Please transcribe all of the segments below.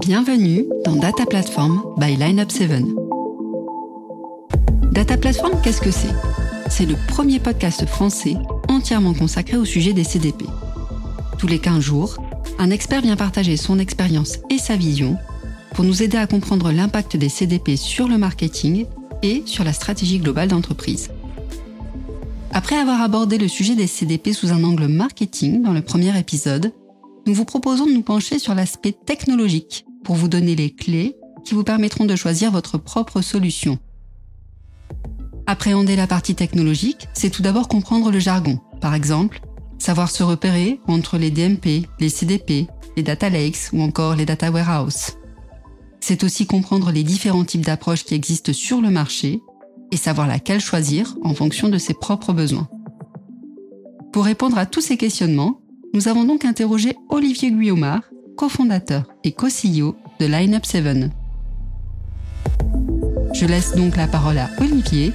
Bienvenue dans Data Platform by Lineup 7. Data Platform, qu'est-ce que c'est? C'est le premier podcast français entièrement consacré au sujet des CDP. Tous les 15 jours, un expert vient partager son expérience et sa vision pour nous aider à comprendre l'impact des CDP sur le marketing et sur la stratégie globale d'entreprise. Après avoir abordé le sujet des CDP sous un angle marketing dans le premier épisode, nous vous proposons de nous pencher sur l'aspect technologique pour vous donner les clés qui vous permettront de choisir votre propre solution. Appréhender la partie technologique, c'est tout d'abord comprendre le jargon. Par exemple, savoir se repérer entre les DMP, les CDP, les data lakes ou encore les data warehouse. C'est aussi comprendre les différents types d'approches qui existent sur le marché et savoir laquelle choisir en fonction de ses propres besoins. Pour répondre à tous ces questionnements, nous avons donc interrogé Olivier Guillaumard, cofondateur et co-CEO de Lineup 7. Je laisse donc la parole à Olivier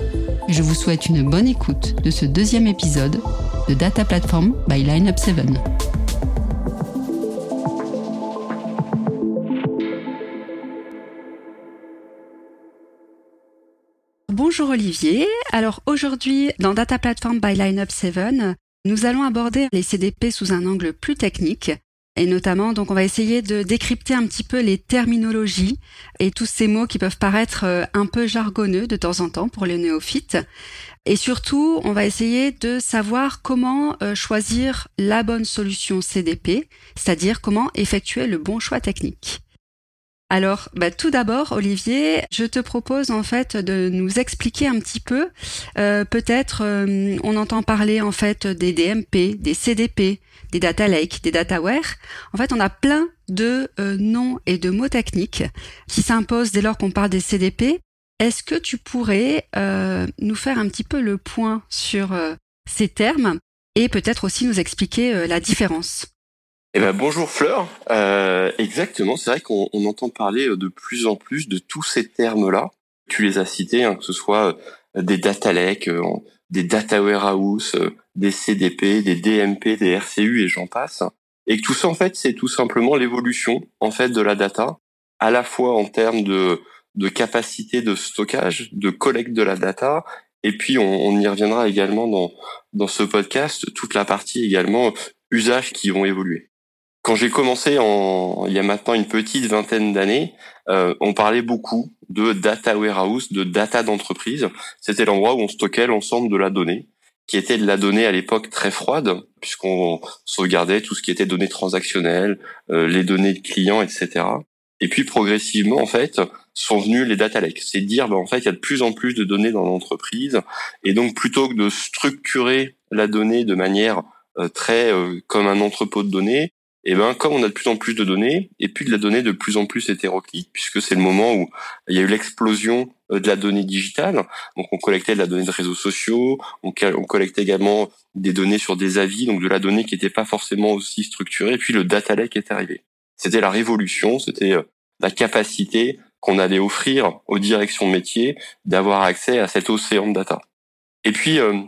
et je vous souhaite une bonne écoute de ce deuxième épisode de Data Platform by Lineup 7. Bonjour Olivier. Alors aujourd'hui, dans Data Platform by Lineup 7, nous allons aborder les CDP sous un angle plus technique. Et notamment, donc, on va essayer de décrypter un petit peu les terminologies et tous ces mots qui peuvent paraître euh, un peu jargonneux de temps en temps pour les néophytes. Et surtout, on va essayer de savoir comment euh, choisir la bonne solution CDP, c'est-à-dire comment effectuer le bon choix technique. Alors, bah, tout d'abord, Olivier, je te propose en fait de nous expliquer un petit peu. Euh, peut-être, euh, on entend parler en fait des DMP, des CDP, des data lake, des dataware. En fait, on a plein de euh, noms et de mots techniques qui s'imposent dès lors qu'on parle des CDP. Est-ce que tu pourrais nous faire un petit peu le point sur ces termes et peut-être aussi nous expliquer la différence? Eh ben bonjour Fleur. Euh, exactement, c'est vrai qu'on entend parler euh, de plus en plus de tous ces termes-là. Tu les as cités, hein, que ce soit euh, des data lakes, des data warehouse, des CDP, des DMP, des RCU et j'en passe. Et que tout ça en fait, c'est tout simplement l'évolution en fait de la data, à la fois en termes de de capacité de stockage, de collecte de la data, et puis on, on y reviendra également dans dans ce podcast toute la partie également usages qui vont évoluer. Quand j'ai commencé en, il y a maintenant une petite vingtaine d'années, euh, on parlait beaucoup de data warehouse, de data d'entreprise. C'était l'endroit où on stockait l'ensemble de la donnée, qui était de la donnée à l'époque très froide, puisqu'on sauvegardait tout ce qui était données transactionnelles, euh, les données de clients, etc. Et puis progressivement, en fait, sont venus les data lakes. C'est dire, ben, en fait, il y a de plus en plus de données dans l'entreprise, et donc plutôt que de structurer la donnée de manière euh, très comme un entrepôt de données, et eh ben comme on a de plus en plus de données et puis de la donnée de plus en plus hétéroclite puisque c'est le moment où il y a eu l'explosion euh, de la donnée digitale. Donc on collectait de la donnée de réseaux sociaux on, collectait également des données sur des avis donc de la donnée qui n'était pas forcément aussi structurée et puis le data lake est arrivé. C'était la révolution c'était euh, la capacité qu'on allait offrir aux directions métiers d'avoir accès à cet océan de data. Et puis euh,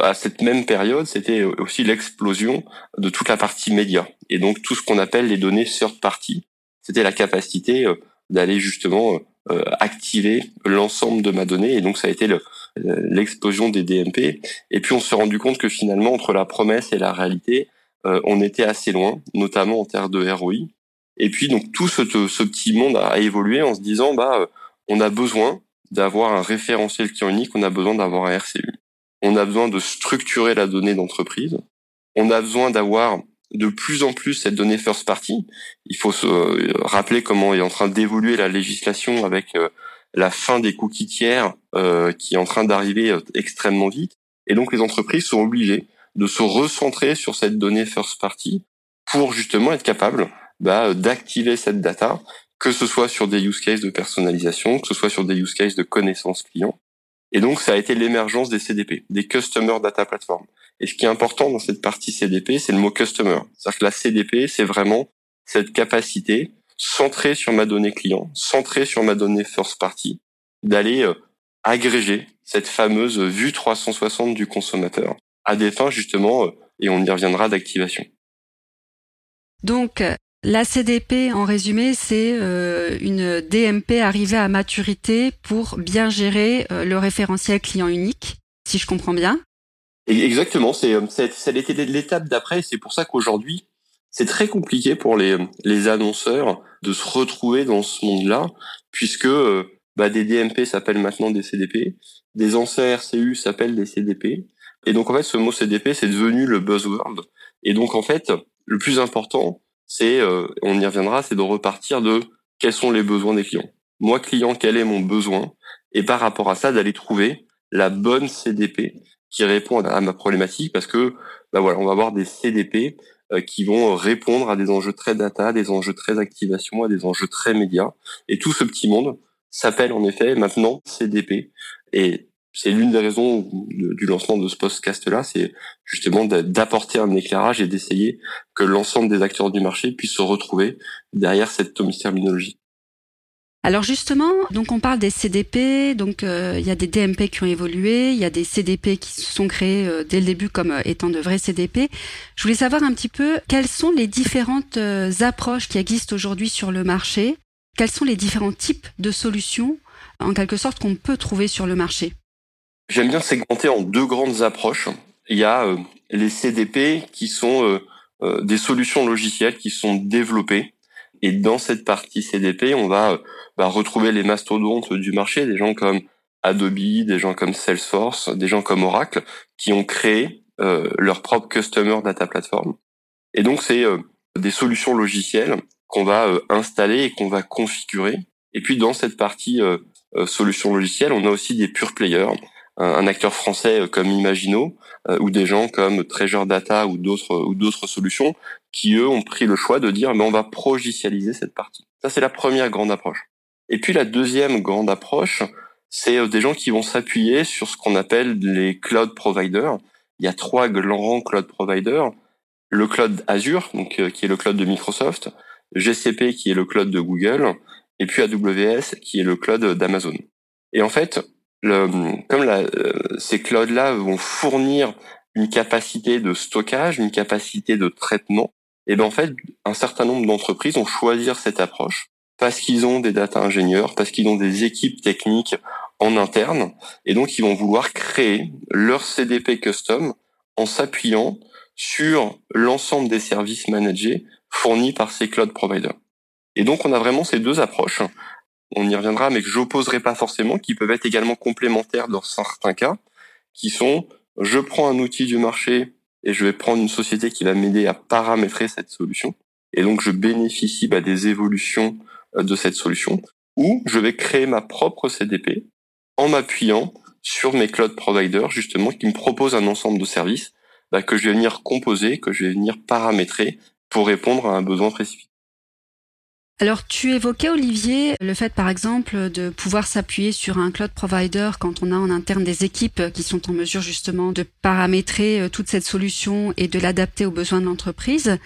à cette même période, c'était aussi l'explosion de toute la partie média. Et donc tout ce qu'on appelle les données third party, c'était la capacité euh, d'aller justement euh, activer l'ensemble de ma donnée. Et donc ça a été l'explosion des DMP. Et puis on s'est rendu compte que finalement, entre la promesse et la réalité, euh, on était assez loin, notamment en termes de ROI. Et puis donc tout ce, ce petit monde a évolué en se disant, bah, on a besoin d'avoir un référentiel client unique, on a besoin d'avoir un RCU on a besoin de structurer la donnée d'entreprise, on a besoin d'avoir de plus en plus cette donnée first party. Il faut se euh, rappeler comment est en train d'évoluer la législation avec euh, la fin des cookies tiers euh, qui est en train d'arriver extrêmement vite. Et donc les entreprises sont obligées de se recentrer sur cette donnée first party pour justement être capables bah, d'activer cette data, que ce soit sur des use cases de personnalisation, que ce soit sur des use cases de connaissance client, et donc, ça a été l'émergence des CDP, des Customer Data Platform. Et ce qui est important dans cette partie CDP, c'est le mot Customer. C'est-à-dire que la CDP, c'est vraiment cette capacité centrée sur ma donnée client, centrée sur ma donnée first party, d'aller euh, agréger cette fameuse vue 360 du consommateur à des fins justement, euh, et on y reviendra, d'activation. Donc, La CDP, en résumé, c'est euh, une DMP arrivée à maturité pour bien gérer euh, le référentiel client unique, si je comprends bien. Exactement, c'est été l'étape d'après. C'est pour ça qu'aujourd'hui, c'est très compliqué pour les, les annonceurs de se retrouver dans ce monde-là, puisque bah, des DMP s'appellent maintenant des CDP, des anciens RCU s'appellent des CDP, et donc en fait ce mot CDP c'est devenu le buzzword. Et donc en fait le plus important c'est, euh, on y reviendra, c'est de repartir de quels sont les besoins des clients. Moi client quel est mon besoin? Et par rapport à ça d'aller trouver la bonne CDP qui répond à ma problématique parce que bah voilà on va avoir des CDP euh, qui vont répondre à des enjeux très data, des enjeux très activation, à des enjeux très médias. Et tout ce petit monde s'appelle en effet maintenant CDP c'est l'une des raisons du lancement de ce podcast-là, c'est justement d'apporter un éclairage et d'essayer que l'ensemble des acteurs du marché puissent se retrouver derrière cette terminologie. Alors justement, donc on parle des CDP, donc euh, il y a des DMP qui ont évolué, il y a des CDP qui se sont créés euh, dès le début comme euh, étant de vrais CDP. Je voulais savoir un petit peu quelles sont les différentes approches qui existent aujourd'hui sur le marché, quels sont les différents types de solutions en quelque sorte qu'on peut trouver sur le marché? J'aime bien segmenter en deux grandes approches. Il y a euh, les CDP qui sont euh, euh, des solutions logicielles qui sont développées. Et dans cette partie CDP, on va bah, retrouver les mastodontes du marché, des gens comme Adobe, des gens comme Salesforce, des gens comme Oracle, qui ont créé leur propre Customer Data Platform. Et donc, c'est des solutions logicielles qu'on va installer et qu'on va configurer. Et puis, dans cette partie solutions logicielles, on a aussi des pure players un, acteur français euh, comme Imagino euh, ou des gens comme Treasure Data ou d'autres ou d'autres solutions qui eux ont pris le choix de dire mais on va progicialiser cette partie. Ça c'est la première grande approche. Et puis la deuxième grande approche, c'est euh, des gens qui vont s'appuyer sur ce qu'on appelle les cloud providers. Il y a trois grands cloud providers le cloud Azure, donc qui est le cloud de Microsoft, GCP qui est le cloud de Google, et puis AWS qui est le cloud d'Amazon. Et en fait, comme la, euh, ces clouds-là vont fournir une capacité de stockage, une capacité de traitement, et ben en fait, un certain nombre d'entreprises ont choisi cette approche parce qu'ils ont des data ingénieurs, parce qu'ils ont des équipes techniques en interne, et donc ils vont vouloir créer leur CDP custom en s'appuyant sur l'ensemble des services managés fournis par ces cloud providers. Et donc on a vraiment ces deux approches on y reviendra, mais que j'opposerai pas forcément, qui peuvent être également complémentaires dans certains cas, qui sont je prends un outil du marché et je vais prendre une société qui va m'aider à paramétrer cette solution, et donc je bénéficie bah, des évolutions euh, de cette solution, ou je vais créer ma propre CDP en m'appuyant sur mes cloud providers justement qui me proposent un ensemble de services bah, que je vais venir composer, que je vais venir paramétrer pour répondre à un besoin spécifique. Alors tu évoquais Olivier le fait par exemple de pouvoir s'appuyer sur un cloud provider quand on a en interne des équipes qui sont en mesure justement de paramétrer euh, toute cette solution et de l'adapter aux besoins de l'entreprise.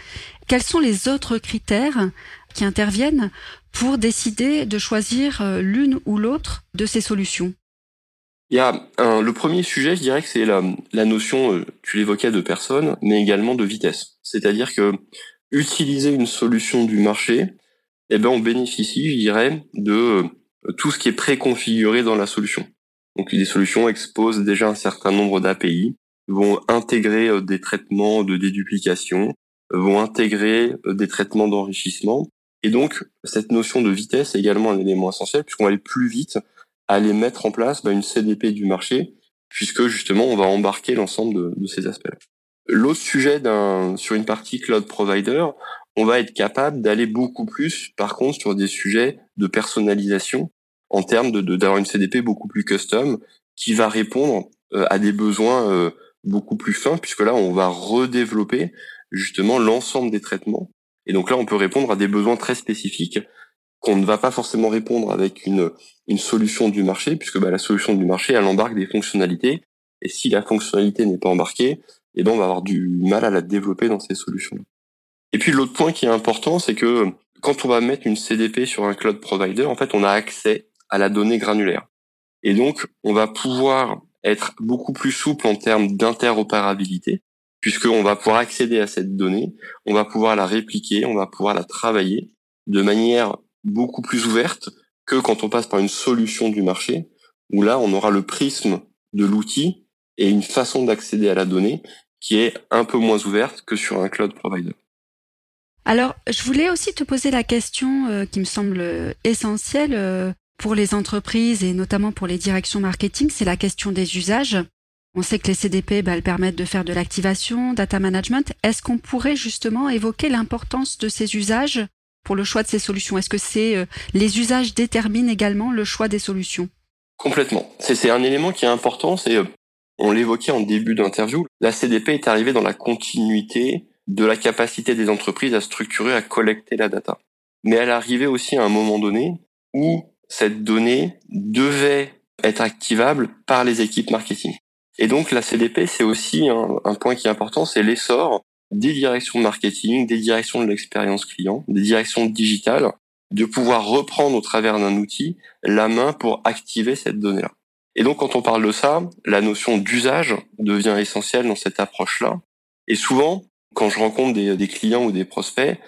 Quels sont les autres critères qui interviennent pour décider de choisir euh, l'une ou l'autre de ces solutions? Il y a le premier sujet, je dirais que c'est la, la, notion, euh, tu l'évoquais, de personne, mais également de vitesse. C'est-à-dire que utiliser une solution du marché, eh ben on bénéficie, je dirais, de euh, tout ce qui est préconfiguré dans la solution. Donc les solutions exposent déjà un certain nombre d'API, vont intégrer euh, des traitements de déduplication, vont intégrer euh, des traitements d'enrichissement. Et donc cette notion de vitesse est également un élément essentiel puisqu'on va aller plus vite à aller mettre en place bah, une CDP du marché puisque justement on va embarquer l'ensemble de, ces aspects. -là. L'autre sujet d'un sur une partie cloud provider, on va être capable d'aller beaucoup plus, par contre, sur des sujets de personnalisation en termes de d'avoir une CDP beaucoup plus custom qui va répondre euh, à des besoins euh, beaucoup plus fins, puisque là, on va redévelopper justement l'ensemble des traitements. Et donc là, on peut répondre à des besoins très spécifiques qu'on ne va pas forcément répondre avec une, une solution du marché, puisque bah, la solution du marché, elle embarque des fonctionnalités. Et si la fonctionnalité n'est pas embarquée, eh ben on va avoir du mal à la développer dans ces solutions. Et puis l'autre point qui est important, c'est que quand on va mettre une CDP sur un cloud provider, en fait, on a accès à la donnée granulaire. Et donc, on va pouvoir être beaucoup plus souple en termes d'interopérabilité, puisqu'on va pouvoir accéder à cette donnée, on va pouvoir la répliquer, on va pouvoir la travailler de manière beaucoup plus ouverte que quand on passe par une solution du marché, où là, on aura le prisme de l'outil et une façon d'accéder à la donnée qui est un peu moins ouverte que sur un cloud provider. Alors, je voulais aussi te poser la question euh, qui me semble essentielle euh, pour les entreprises et notamment pour les directions marketing, c'est la question des usages. On sait que les CDP, bah, elles permettent de faire de l'activation, data management. Est-ce qu'on pourrait justement évoquer l'importance de ces usages pour le choix de ces solutions? Est-ce que c'est euh, les usages déterminent également le choix des solutions? Complètement. C'est un élément qui est important. C'est on l'évoquait en début d'interview. La CDP est arrivée dans la continuité de la capacité des entreprises à structurer, à collecter la data. Mais elle arrivait aussi à un moment donné où cette donnée devait être activable par les équipes marketing. Et donc la CDP, c'est aussi un, point qui est important, c'est l'essor des directions marketing, des directions de l'expérience client, des directions digitales, de pouvoir reprendre au travers d'un outil la main pour activer cette donnée-là. Et donc quand on parle de ça, la notion d'usage devient essentielle dans cette approche-là. Et souvent, quand je rencontre des, clients ou des prospects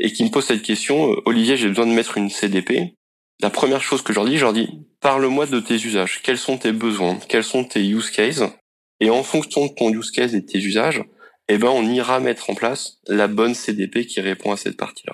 et qui me posent cette question, euh, Olivier, j'ai besoin de mettre une CDP. La première chose que je leur dis, je leur dis, parle-moi de tes usages. Quels sont tes besoins? Quels sont tes use cases? Et en fonction de ton use case et de tes usages, eh ben, on ira mettre en place la bonne CDP qui répond à cette partie-là.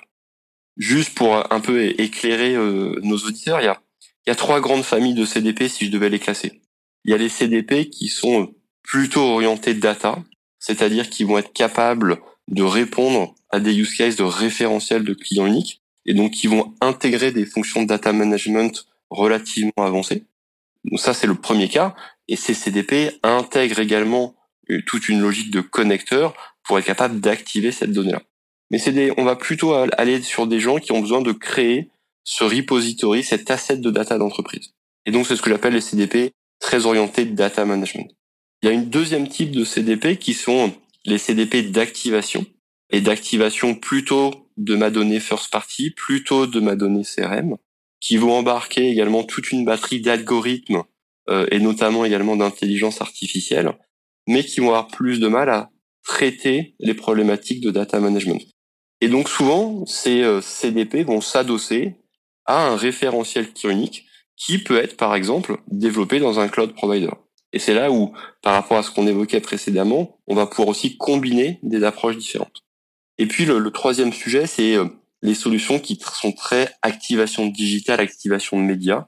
Juste pour un peu éclairer euh, nos auditeurs, il y a, il y a trois grandes familles de CDP si je devais les classer. Il y a les CDP qui sont plutôt orientés data, c'est-à-dire qu'ils vont être capables de répondre à des use cases de référentiel de clients uniques, et donc qui vont intégrer des fonctions de data management relativement avancées. Donc ça, c'est le premier cas. Et ces CDP intègrent également euh, toute une logique de connecteur pour être capable d'activer cette donnée-là. Mais on va plutôt aller sur des gens qui ont besoin de créer ce repository, cet asset de data d'entreprise. Et donc, c'est ce que j'appelle les CDP très orientés data management. Il y a une deuxième type de CDP qui sont les CDP d'activation et d'activation plutôt de ma donnée first party, plutôt de ma donnée CRM, qui vont embarquer également toute une batterie d'algorithmes euh, et notamment également d'intelligence artificielle, mais qui vont avoir plus de mal à traiter les problématiques de data management. Et donc souvent, ces euh, CDP vont s'adosser à un référentiel unique qui peut être par exemple développé dans un cloud provider. Et c'est là où, par rapport à ce qu'on évoquait précédemment, on va pouvoir aussi combiner des approches différentes. Et puis le, troisième sujet, c'est euh, les solutions qui sont très activation digitale, activation de médias.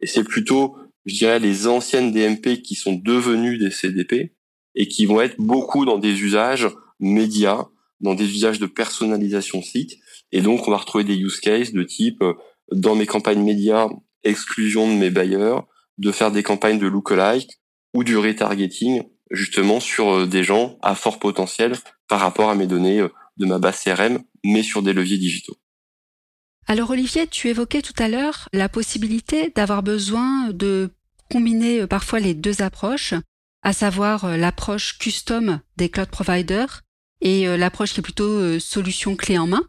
Et c'est plutôt, je dirais, les anciennes DMP qui sont devenues des CDP et qui vont être beaucoup dans des usages médias, dans des usages de personnalisation site. Et donc, on va retrouver des use cases de type, euh, dans mes campagnes médias, exclusion de mes bailleurs, de faire des campagnes de lookalike, ou du retargeting justement sur euh, des gens à fort potentiel par rapport à mes données euh, de ma base CRM, mais sur des leviers digitaux. Alors Olivier, tu évoquais tout à l'heure la possibilité d'avoir besoin de combiner euh, parfois les deux approches, à savoir l'approche custom des cloud providers et l'approche qui est plutôt solution clé en main.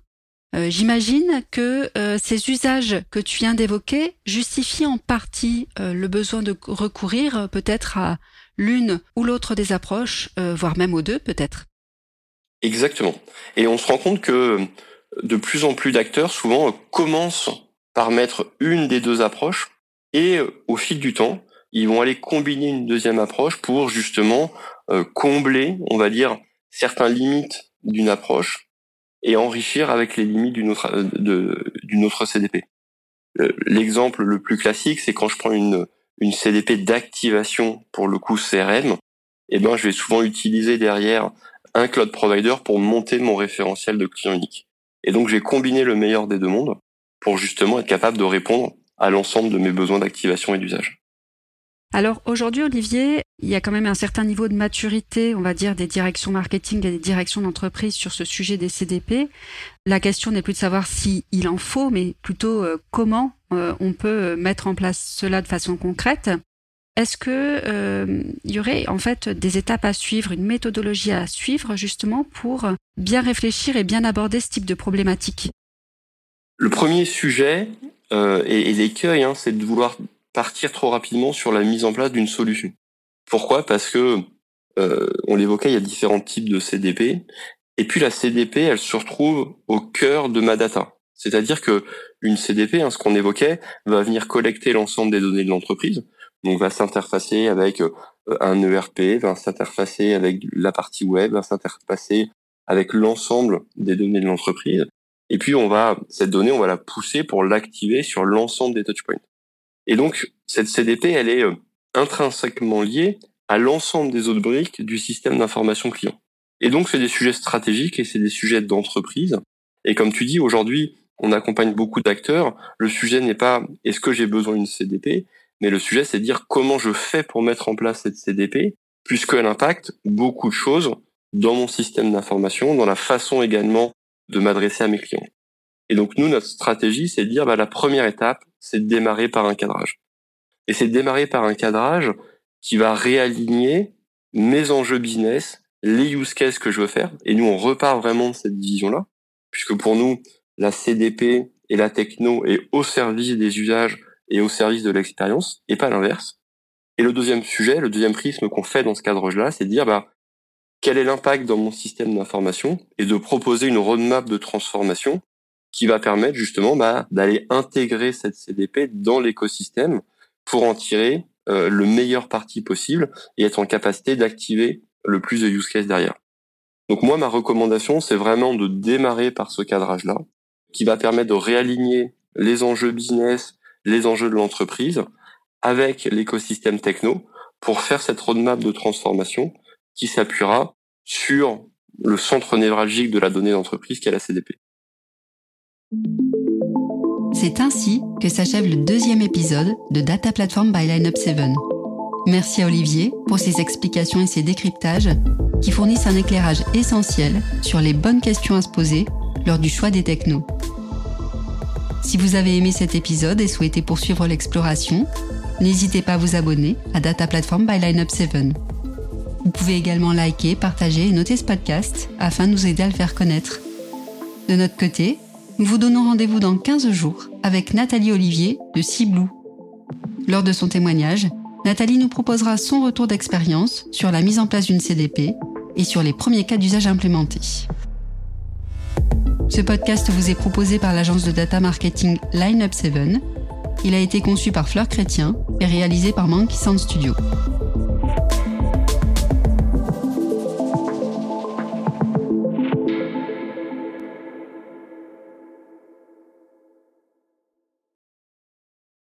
Euh, j'imagine que euh, ces usages que tu viens d'évoquer justifient en partie euh, le besoin de recourir peut-être à l'une ou l'autre des approches, voire même aux deux peut-être. Exactement. Et on se rend compte que de plus en plus d'acteurs souvent commencent par mettre une des deux approches et au fil du temps, ils vont aller combiner une deuxième approche pour justement combler, on va dire, certaines limites d'une approche et enrichir avec les limites d'une autre, euh, d'une autre CDP. Euh, l'exemple le plus classique, c'est quand je prends une, une CDP d'activation pour le coup CRM, eh ben, je vais souvent utiliser derrière un cloud provider pour monter mon référentiel de client unique. Et donc, j'ai combiné le meilleur des deux mondes pour justement être capable de répondre à l'ensemble de mes besoins d'activation et d'usage. Alors aujourd'hui, Olivier, il y a quand même un certain niveau de maturité, on va dire, des directions marketing et des directions d'entreprise sur ce sujet des CDP. La question n'est plus de savoir s'il il en faut, mais plutôt euh, comment euh, on peut mettre en place cela de façon concrète. Est-ce que euh, il y aurait en fait des étapes à suivre, une méthodologie à suivre justement pour bien réfléchir et bien aborder ce type de problématique? Le premier sujet et, l'écueil, hein, c'est de vouloir partir trop rapidement sur la mise en place d'une solution. Pourquoi? Parce que euh, on l'évoquait, il y a différents types de CDP. Et puis la CDP, elle se retrouve au cœur de ma data. C'est-à-dire que une CDP, hein, ce qu'on évoquait, va venir collecter l'ensemble des données de l'entreprise. Donc va s'interfacer avec euh, un ERP, va s'interfacer avec la partie web, va s'interfacer avec l'ensemble des données de l'entreprise. Et puis on va cette donnée, on va la pousser pour l'activer sur l'ensemble des touchpoints. Et donc cette CDP, elle est euh, intrinsèquement liée à l'ensemble des autres briques du système d'information client. Et donc c'est des sujets stratégiques et c'est des sujets d'entreprise. Et comme tu dis, aujourd'hui, on accompagne beaucoup d'acteurs. Le sujet n'est pas est-ce que j'ai besoin d'une CDP, mais le sujet c'est dire comment je fais pour mettre en place cette CDP, puisqu'elle impacte beaucoup de choses dans mon système d'information, dans la façon également de m'adresser à mes clients. Et donc nous, notre stratégie, c'est de dire bah, la première étape, c'est de démarrer par un cadrage. Et c'est de démarrer par un cadrage qui va réaligner mes enjeux business, les use cases que je veux faire. Et nous, on repart vraiment de cette vision-là, puisque pour nous, la CDP et la techno est au service des usages et au service de l'expérience, et pas l'inverse. Et le deuxième sujet, le deuxième prisme qu'on fait dans ce cadre-là, c'est de dire bah, quel est l'impact dans mon système d'information et de proposer une roadmap de transformation qui va permettre justement bah, d'aller intégrer cette CDP dans l'écosystème pour en tirer euh, le meilleur parti possible et être en capacité d'activer le plus de use cases derrière. Donc moi, ma recommandation, c'est vraiment de démarrer par ce cadrage-là, qui va permettre de réaligner les enjeux business, les enjeux de l'entreprise avec l'écosystème techno pour faire cette roadmap de transformation qui s'appuiera sur le centre névralgique de la donnée d'entreprise qui est la CDP. C'est ainsi que s'achève le deuxième épisode de Data Platform by Lineup 7. Merci à Olivier pour ses explications et ses décryptages qui fournissent un éclairage essentiel sur les bonnes questions à se poser lors du choix des technos. Si vous avez aimé cet épisode et souhaitez poursuivre l'exploration, n'hésitez pas à vous abonner à Data Platform by Lineup 7. Vous pouvez également liker, partager et noter ce podcast afin de nous aider à le faire connaître. De notre côté, nous vous donnons rendez-vous dans 15 jours avec Nathalie Olivier de Ciblou. Lors de son témoignage, Nathalie nous proposera son retour d'expérience sur la mise en place d'une CDP et sur les premiers cas d'usage implémentés. Ce podcast vous est proposé par l'agence de data marketing Lineup 7. Il a été conçu par Fleur Chrétien et réalisé par Monkey Sound Studio.